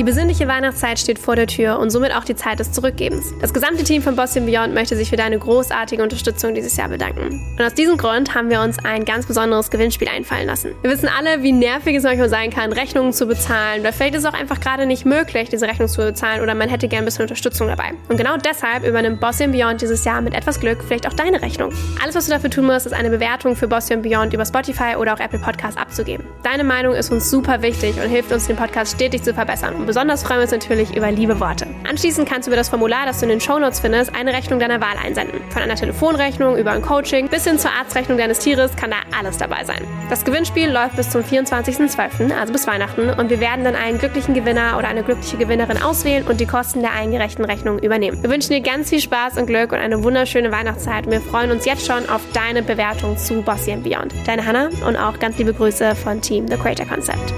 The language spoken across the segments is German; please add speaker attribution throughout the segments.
Speaker 1: Die besinnliche Weihnachtszeit steht vor der Tür und somit auch die Zeit des Zurückgebens. Das gesamte Team von Boston Beyond möchte sich für deine großartige Unterstützung dieses Jahr bedanken. Und aus diesem Grund haben wir uns ein ganz besonderes Gewinnspiel einfallen lassen. Wir wissen alle, wie nervig es manchmal sein kann, Rechnungen zu bezahlen. Oder vielleicht ist es auch einfach gerade nicht möglich, diese Rechnung zu bezahlen oder man hätte gern ein bisschen Unterstützung dabei. Und genau deshalb übernimmt Boston Beyond dieses Jahr mit etwas Glück vielleicht auch deine Rechnung. Alles, was du dafür tun musst, ist eine Bewertung für Boston Beyond über Spotify oder auch Apple Podcasts abzugeben. Deine Meinung ist uns super wichtig und hilft uns, den Podcast stetig zu verbessern. Besonders freuen wir uns natürlich über liebe Worte. Anschließend kannst du über das Formular, das du in den Shownotes findest, eine Rechnung deiner Wahl einsenden. Von einer Telefonrechnung über ein Coaching bis hin zur Arztrechnung deines Tieres kann da alles dabei sein. Das Gewinnspiel läuft bis zum 24.12., also bis Weihnachten, und wir werden dann einen glücklichen Gewinner oder eine glückliche Gewinnerin auswählen und die Kosten der eingereichten Rechnung übernehmen. Wir wünschen dir ganz viel Spaß und Glück und eine wunderschöne Weihnachtszeit und wir freuen uns jetzt schon auf deine Bewertung zu Bossy Beyond. Deine Hannah und auch ganz liebe Grüße von Team The Creator Concept.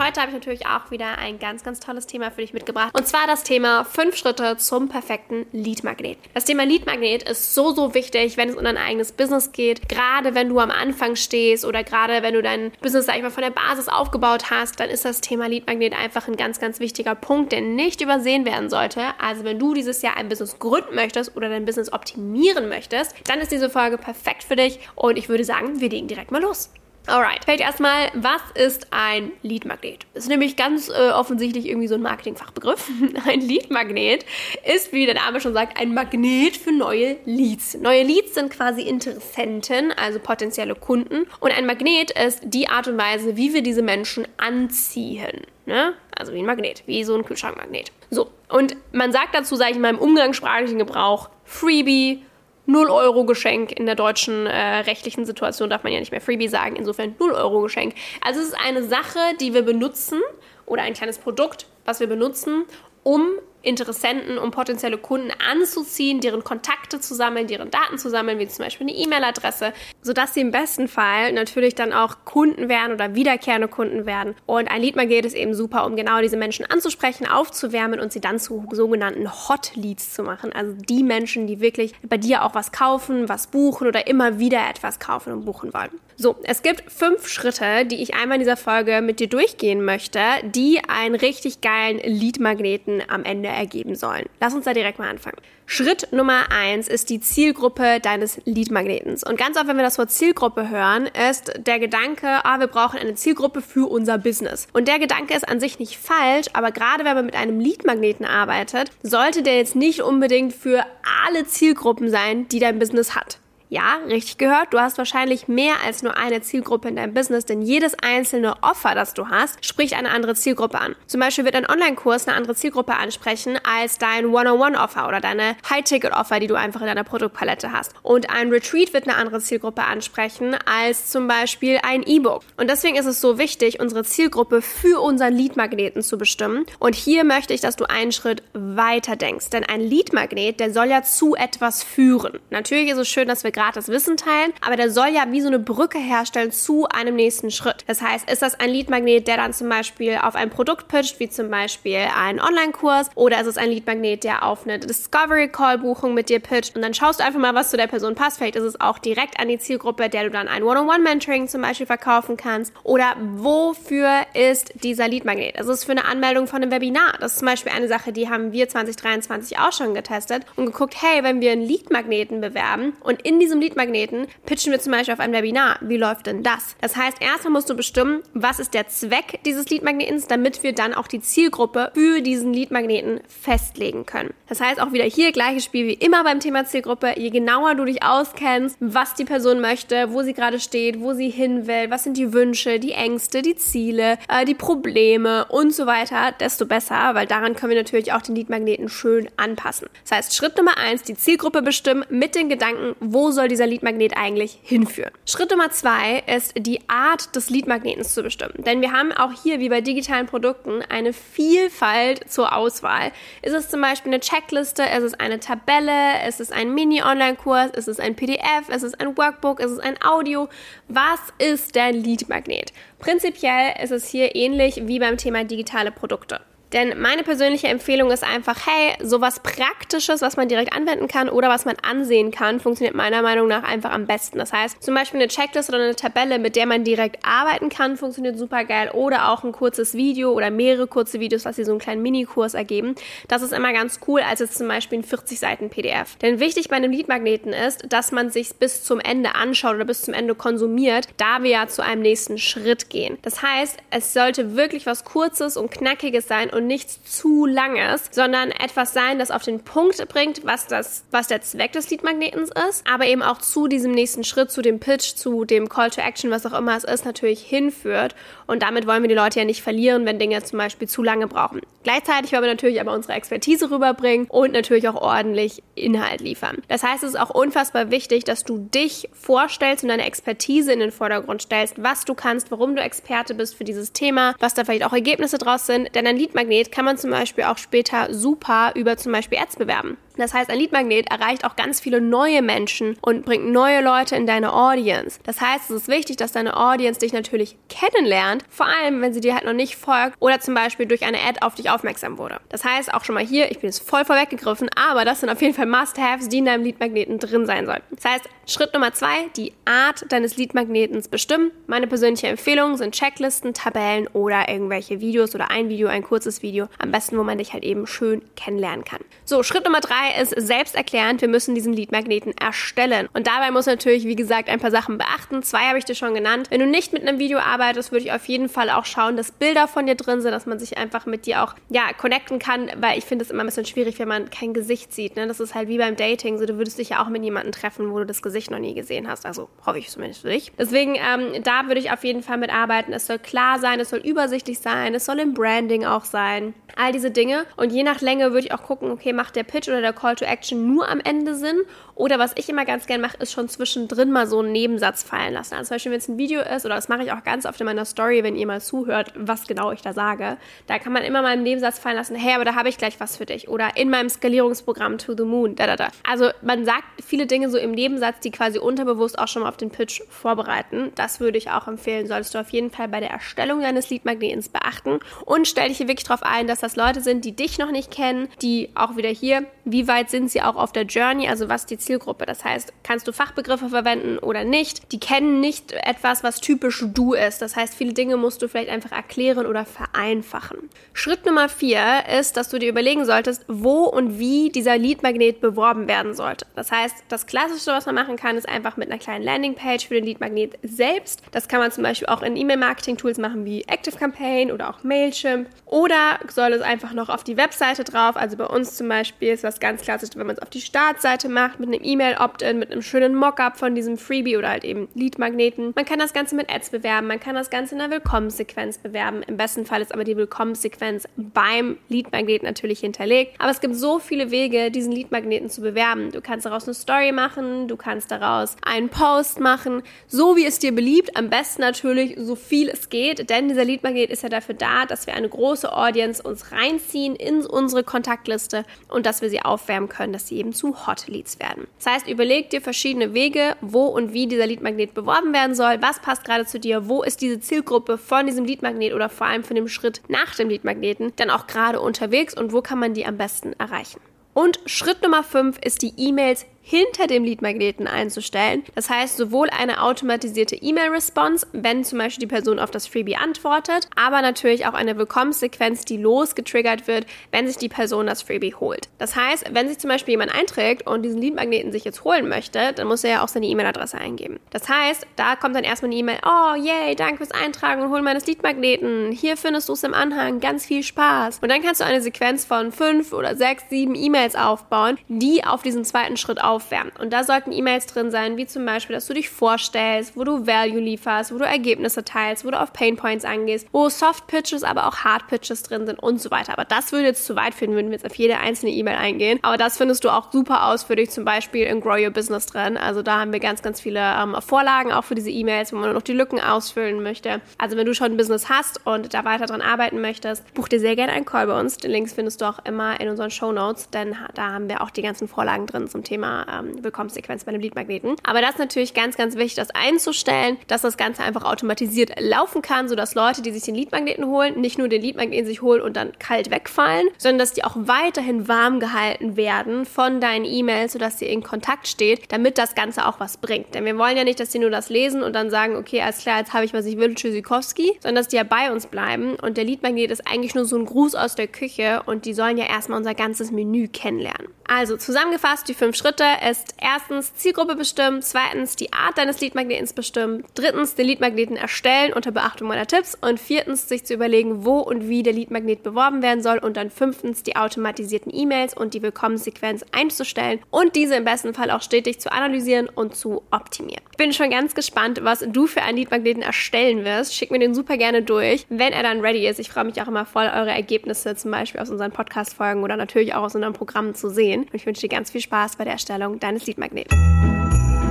Speaker 1: Heute habe ich natürlich auch wieder ein ganz, ganz tolles Thema für dich mitgebracht. Und zwar das Thema 5 Schritte zum perfekten Lead-Magnet. Das Thema Lead-Magnet ist so, so wichtig, wenn es um dein eigenes Business geht. Gerade wenn du am Anfang stehst oder gerade wenn du dein Business, sag ich mal, von der Basis aufgebaut hast, dann ist das Thema Lead-Magnet einfach ein ganz, ganz wichtiger Punkt, der nicht übersehen werden sollte. Also wenn du dieses Jahr ein Business gründen möchtest oder dein Business optimieren möchtest, dann ist diese Folge perfekt für dich. Und ich würde sagen, wir legen direkt mal los. Alright, vielleicht erstmal, was ist ein Lead-Magnet? Ist nämlich ganz äh, offensichtlich irgendwie so ein Marketingfachbegriff. Ein Lead-Magnet ist, wie der Name schon sagt, ein Magnet für neue Leads. Neue Leads sind quasi Interessenten, also potenzielle Kunden. Und ein Magnet ist die Art und Weise, wie wir diese Menschen anziehen. Ne? Also wie ein Magnet, wie so ein Kühlschrankmagnet. So, und man sagt dazu, sage ich mal, im umgangssprachlichen Gebrauch, Freebie, 0 Euro Geschenk. In der deutschen äh, rechtlichen Situation darf man ja nicht mehr Freebie sagen. Insofern 0 Euro Geschenk. Also es ist eine Sache, die wir benutzen oder ein kleines Produkt, was wir benutzen, um Interessenten, um potenzielle Kunden anzuziehen, deren Kontakte zu sammeln, deren Daten zu sammeln, wie zum Beispiel eine E-Mail-Adresse, sodass sie im besten Fall natürlich dann auch Kunden werden oder wiederkehrende Kunden werden. Und ein Lead-Magnet ist eben super, um genau diese Menschen anzusprechen, aufzuwärmen und sie dann zu sogenannten Hot Leads zu machen. Also die Menschen, die wirklich bei dir auch was kaufen, was buchen oder immer wieder etwas kaufen und buchen wollen. So, es gibt fünf Schritte, die ich einmal in dieser Folge mit dir durchgehen möchte, die einen richtig geilen Lead-Magneten am Ende ergeben sollen. Lass uns da direkt mal anfangen. Schritt Nummer eins ist die Zielgruppe deines Lead-Magnetens. Und ganz oft, wenn wir das Wort Zielgruppe hören, ist der Gedanke, ah, wir brauchen eine Zielgruppe für unser Business. Und der Gedanke ist an sich nicht falsch, aber gerade wenn man mit einem Lead-Magneten arbeitet, sollte der jetzt nicht unbedingt für alle Zielgruppen sein, die dein Business hat. Ja, richtig gehört. Du hast wahrscheinlich mehr als nur eine Zielgruppe in deinem Business, denn jedes einzelne Offer, das du hast, spricht eine andere Zielgruppe an. Zum Beispiel wird ein Online-Kurs eine andere Zielgruppe ansprechen als dein One-on-One-Offer oder deine High-Ticket-Offer, die du einfach in deiner Produktpalette hast. Und ein Retreat wird eine andere Zielgruppe ansprechen als zum Beispiel ein E-Book. Und deswegen ist es so wichtig, unsere Zielgruppe für unseren Lead-Magneten zu bestimmen. Und hier möchte ich, dass du einen Schritt weiter denkst, denn ein Lead-Magnet, der soll ja zu etwas führen. Natürlich ist es schön, dass wir gratis Wissen teilen, aber der soll ja wie so eine Brücke herstellen zu einem nächsten Schritt. Das heißt, ist das ein Leadmagnet, der dann zum Beispiel auf ein Produkt pitcht, wie zum Beispiel einen Online-Kurs, oder ist es ein Leadmagnet, der auf eine Discovery Call-Buchung mit dir pitcht und dann schaust du einfach mal, was zu der Person passt. Vielleicht ist es auch direkt an die Zielgruppe, der du dann ein One-on-One-Mentoring zum Beispiel verkaufen kannst. Oder wofür ist dieser Leadmagnet? Es ist für eine Anmeldung von einem Webinar. Das ist zum Beispiel eine Sache, die haben wir 2023 auch schon getestet und geguckt, hey, wenn wir einen Leadmagneten bewerben und in diesem diesem Leadmagneten pitchen wir zum Beispiel auf ein Webinar. Wie läuft denn das? Das heißt, erstmal musst du bestimmen, was ist der Zweck dieses Leadmagnetens, damit wir dann auch die Zielgruppe für diesen Leadmagneten festlegen können. Das heißt auch wieder hier gleiches Spiel wie immer beim Thema Zielgruppe. Je genauer du dich auskennst, was die Person möchte, wo sie gerade steht, wo sie hin will, was sind die Wünsche, die Ängste, die Ziele, äh, die Probleme und so weiter, desto besser, weil daran können wir natürlich auch den Leadmagneten schön anpassen. Das heißt, Schritt Nummer eins, die Zielgruppe bestimmen mit den Gedanken, wo soll soll dieser Leadmagnet eigentlich hinführen. Schritt Nummer zwei ist die Art des Leadmagnetens zu bestimmen. Denn wir haben auch hier, wie bei digitalen Produkten, eine Vielfalt zur Auswahl. Ist es zum Beispiel eine Checkliste, ist es eine Tabelle, ist es ein Mini-Online-Kurs, ist es ein PDF, ist es ein Workbook, ist es ein Audio? Was ist der Leadmagnet? Prinzipiell ist es hier ähnlich wie beim Thema digitale Produkte. Denn meine persönliche Empfehlung ist einfach, hey, sowas Praktisches, was man direkt anwenden kann oder was man ansehen kann, funktioniert meiner Meinung nach einfach am besten. Das heißt, zum Beispiel eine Checklist oder eine Tabelle, mit der man direkt arbeiten kann, funktioniert super geil. Oder auch ein kurzes Video oder mehrere kurze Videos, was sie so einen kleinen Minikurs ergeben. Das ist immer ganz cool, als jetzt zum Beispiel ein 40 Seiten PDF. Denn wichtig bei einem Leadmagneten ist, dass man sich bis zum Ende anschaut oder bis zum Ende konsumiert, da wir ja zu einem nächsten Schritt gehen. Das heißt, es sollte wirklich was Kurzes und Knackiges sein und und nichts zu Langes, sondern etwas sein, das auf den Punkt bringt, was, das, was der Zweck des Leadmagnetens ist, aber eben auch zu diesem nächsten Schritt, zu dem Pitch, zu dem Call to Action, was auch immer es ist, natürlich hinführt. Und damit wollen wir die Leute ja nicht verlieren, wenn Dinge zum Beispiel zu lange brauchen. Gleichzeitig wollen wir natürlich aber unsere Expertise rüberbringen und natürlich auch ordentlich Inhalt liefern. Das heißt, es ist auch unfassbar wichtig, dass du dich vorstellst und deine Expertise in den Vordergrund stellst, was du kannst, warum du Experte bist für dieses Thema, was da vielleicht auch Ergebnisse draus sind. Denn ein Leadmagnet kann man zum Beispiel auch später super über zum Beispiel Ads bewerben. Das heißt, ein Leadmagnet erreicht auch ganz viele neue Menschen und bringt neue Leute in deine Audience. Das heißt, es ist wichtig, dass deine Audience dich natürlich kennenlernt, vor allem wenn sie dir halt noch nicht folgt oder zum Beispiel durch eine Ad auf dich aufmerksam wurde. Das heißt, auch schon mal hier, ich bin jetzt voll vorweggegriffen, aber das sind auf jeden Fall Must-Haves, die in deinem Leadmagneten drin sein sollten. Das heißt, Schritt Nummer zwei, die Art deines Leadmagnetens bestimmen. Meine persönliche Empfehlung sind Checklisten, Tabellen oder irgendwelche Videos oder ein Video, ein kurzes Video. Am besten, wo man dich halt eben schön kennenlernen kann. So, Schritt Nummer drei ist selbsterklärend, wir müssen diesen Leadmagneten erstellen. Und dabei muss natürlich, wie gesagt, ein paar Sachen beachten. Zwei habe ich dir schon genannt. Wenn du nicht mit einem Video arbeitest, würde ich auf jeden Fall auch schauen, dass Bilder von dir drin sind, dass man sich einfach mit dir auch, ja, connecten kann, weil ich finde es immer ein bisschen schwierig, wenn man kein Gesicht sieht. Ne? Das ist halt wie beim Dating. So, du würdest dich ja auch mit jemandem treffen, wo du das Gesicht noch nie gesehen hast. Also hoffe ich zumindest für dich. Deswegen, ähm, da würde ich auf jeden Fall mitarbeiten. Es soll klar sein, es soll übersichtlich sein, es soll im Branding auch sein. All diese Dinge. Und je nach Länge würde ich auch gucken, okay, macht der Pitch oder der Call to Action nur am Ende Sinn oder was ich immer ganz gerne mache, ist schon zwischendrin mal so einen Nebensatz fallen lassen. Also zum Beispiel, wenn es ein Video ist, oder das mache ich auch ganz oft in meiner Story, wenn ihr mal zuhört, was genau ich da sage, da kann man immer mal einen Nebensatz fallen lassen, hey, aber da habe ich gleich was für dich. Oder in meinem Skalierungsprogramm To the Moon, da, da, da. Also man sagt viele Dinge so im Nebensatz, die quasi unterbewusst auch schon mal auf den Pitch vorbereiten. Das würde ich auch empfehlen, solltest du auf jeden Fall bei der Erstellung deines Leadmagnetens beachten. Und stell dich hier wirklich darauf ein, dass das Leute sind, die dich noch nicht kennen, die auch wieder hier, wie weit sind sie auch auf der Journey, also was die Ziel Zielgruppe. Das heißt, kannst du Fachbegriffe verwenden oder nicht? Die kennen nicht etwas, was typisch du ist. Das heißt, viele Dinge musst du vielleicht einfach erklären oder vereinfachen. Schritt Nummer vier ist, dass du dir überlegen solltest, wo und wie dieser Leadmagnet beworben werden sollte. Das heißt, das Klassische, was man machen kann, ist einfach mit einer kleinen Landingpage für den Leadmagnet selbst. Das kann man zum Beispiel auch in E-Mail-Marketing-Tools machen wie ActiveCampaign oder auch Mailchimp. Oder soll es einfach noch auf die Webseite drauf? Also bei uns zum Beispiel ist das ganz klassisch, wenn man es auf die Startseite macht mit einem E-Mail-Opt-in, mit einem schönen Mockup von diesem Freebie oder halt eben Lead-Magneten. Man kann das Ganze mit Ads bewerben, man kann das Ganze in einer Willkommenssequenz bewerben. Im besten Fall ist aber die Willkommenssequenz beim Lead-Magnet natürlich hinterlegt. Aber es gibt so viele Wege, diesen Lead-Magneten zu bewerben. Du kannst daraus eine Story machen, du kannst daraus einen Post machen, so wie es dir beliebt. Am besten natürlich so viel es geht, denn dieser Lead-Magnet ist ja dafür da, dass wir eine große Audience uns reinziehen in unsere Kontaktliste und dass wir sie aufwärmen können, dass sie eben zu Hot Leads werden. Das heißt, überleg dir verschiedene Wege, wo und wie dieser Leadmagnet beworben werden soll, was passt gerade zu dir, wo ist diese Zielgruppe von diesem Leadmagnet oder vor allem von dem Schritt nach dem Leadmagneten dann auch gerade unterwegs und wo kann man die am besten erreichen. Und Schritt Nummer 5 ist die E-Mails hinter dem Leadmagneten einzustellen. Das heißt, sowohl eine automatisierte E-Mail-Response, wenn zum Beispiel die Person auf das Freebie antwortet, aber natürlich auch eine Willkommenssequenz, die losgetriggert wird, wenn sich die Person das Freebie holt. Das heißt, wenn sich zum Beispiel jemand einträgt und diesen Leadmagneten sich jetzt holen möchte, dann muss er ja auch seine E-Mail-Adresse eingeben. Das heißt, da kommt dann erstmal eine E-Mail, oh yay, danke fürs Eintragen und Holen meines Leadmagneten. Hier findest du es im Anhang, ganz viel Spaß. Und dann kannst du eine Sequenz von fünf oder sechs, sieben E-Mails aufbauen, die auf diesen zweiten Schritt auf aufwärmen. Und da sollten E-Mails drin sein, wie zum Beispiel, dass du dich vorstellst, wo du Value lieferst, wo du Ergebnisse teilst, wo du auf Pain Points angehst, wo Soft Pitches, aber auch Hard Pitches drin sind und so weiter. Aber das würde jetzt zu weit führen, würden wir jetzt auf jede einzelne E-Mail eingehen. Aber das findest du auch super ausführlich, zum Beispiel in Grow Your Business drin. Also da haben wir ganz, ganz viele ähm, Vorlagen auch für diese E-Mails, wo man noch die Lücken ausfüllen möchte. Also wenn du schon ein Business hast und da weiter dran arbeiten möchtest, buch dir sehr gerne einen Call bei uns. Den Links findest du auch immer in unseren Show Notes, denn da haben wir auch die ganzen Vorlagen drin zum Thema ähm, Willkommenssequenz bei einem Leadmagneten. Aber das ist natürlich ganz, ganz wichtig, das einzustellen, dass das Ganze einfach automatisiert laufen kann, sodass Leute, die sich den Leadmagneten holen, nicht nur den Leadmagneten sich holen und dann kalt wegfallen, sondern dass die auch weiterhin warm gehalten werden von deinen E-Mails, sodass sie in Kontakt steht, damit das Ganze auch was bringt. Denn wir wollen ja nicht, dass sie nur das lesen und dann sagen, okay, alles klar, jetzt habe ich, was ich will, Tschüssikowski, sondern dass die ja bei uns bleiben und der Leadmagnet ist eigentlich nur so ein Gruß aus der Küche und die sollen ja erstmal unser ganzes Menü kennenlernen. Also zusammengefasst, die fünf Schritte ist erstens Zielgruppe bestimmen, zweitens die Art deines Leadmagnetens bestimmen, drittens den Leadmagneten erstellen unter Beachtung meiner Tipps und viertens sich zu überlegen, wo und wie der Leadmagnet beworben werden soll und dann fünftens die automatisierten E-Mails und die Willkommenssequenz einzustellen und diese im besten Fall auch stetig zu analysieren und zu optimieren. Ich bin schon ganz gespannt, was du für einen Leadmagneten erstellen wirst. Schick mir den super gerne durch, wenn er dann ready ist. Ich freue mich auch immer voll, eure Ergebnisse zum Beispiel aus unseren Podcast-Folgen oder natürlich auch aus unseren Programmen zu sehen. Und ich wünsche dir ganz viel Spaß bei der Erstellung deines Leadmagneten.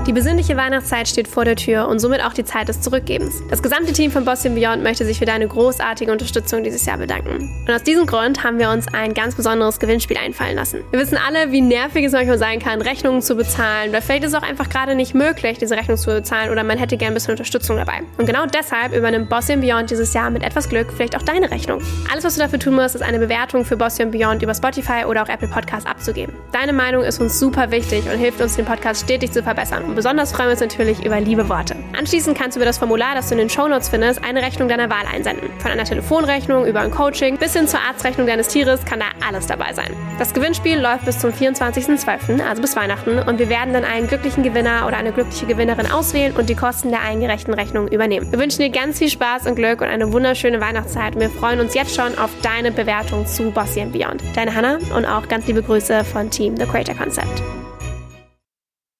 Speaker 1: Die besinnliche Weihnachtszeit steht vor der Tür und somit auch die Zeit des Zurückgebens. Das gesamte Team von Boston Beyond möchte sich für deine großartige Unterstützung dieses Jahr bedanken. Und aus diesem Grund haben wir uns ein ganz besonderes Gewinnspiel einfallen lassen. Wir wissen alle, wie nervig es manchmal sein kann, Rechnungen zu bezahlen. Oder vielleicht ist es auch einfach gerade nicht möglich, diese Rechnung zu bezahlen oder man hätte gern ein bisschen Unterstützung dabei. Und genau deshalb übernimmt Boston Beyond dieses Jahr mit etwas Glück vielleicht auch deine Rechnung. Alles, was du dafür tun musst, ist eine Bewertung für Boston Beyond über Spotify oder auch Apple Podcasts abzugeben. Deine Meinung ist uns super wichtig und hilft uns, den Podcast stetig zu verbessern. Besonders freuen wir uns natürlich über liebe Worte. Anschließend kannst du über das Formular, das du in den Shownotes findest, eine Rechnung deiner Wahl einsenden. Von einer Telefonrechnung über ein Coaching bis hin zur Arztrechnung deines Tieres kann da alles dabei sein. Das Gewinnspiel läuft bis zum 24.12., also bis Weihnachten, und wir werden dann einen glücklichen Gewinner oder eine glückliche Gewinnerin auswählen und die Kosten der eingereichten Rechnung übernehmen. Wir wünschen dir ganz viel Spaß und Glück und eine wunderschöne Weihnachtszeit und wir freuen uns jetzt schon auf deine Bewertung zu Bossy Beyond. Deine Hannah und auch ganz liebe Grüße von Team The Creator Concept.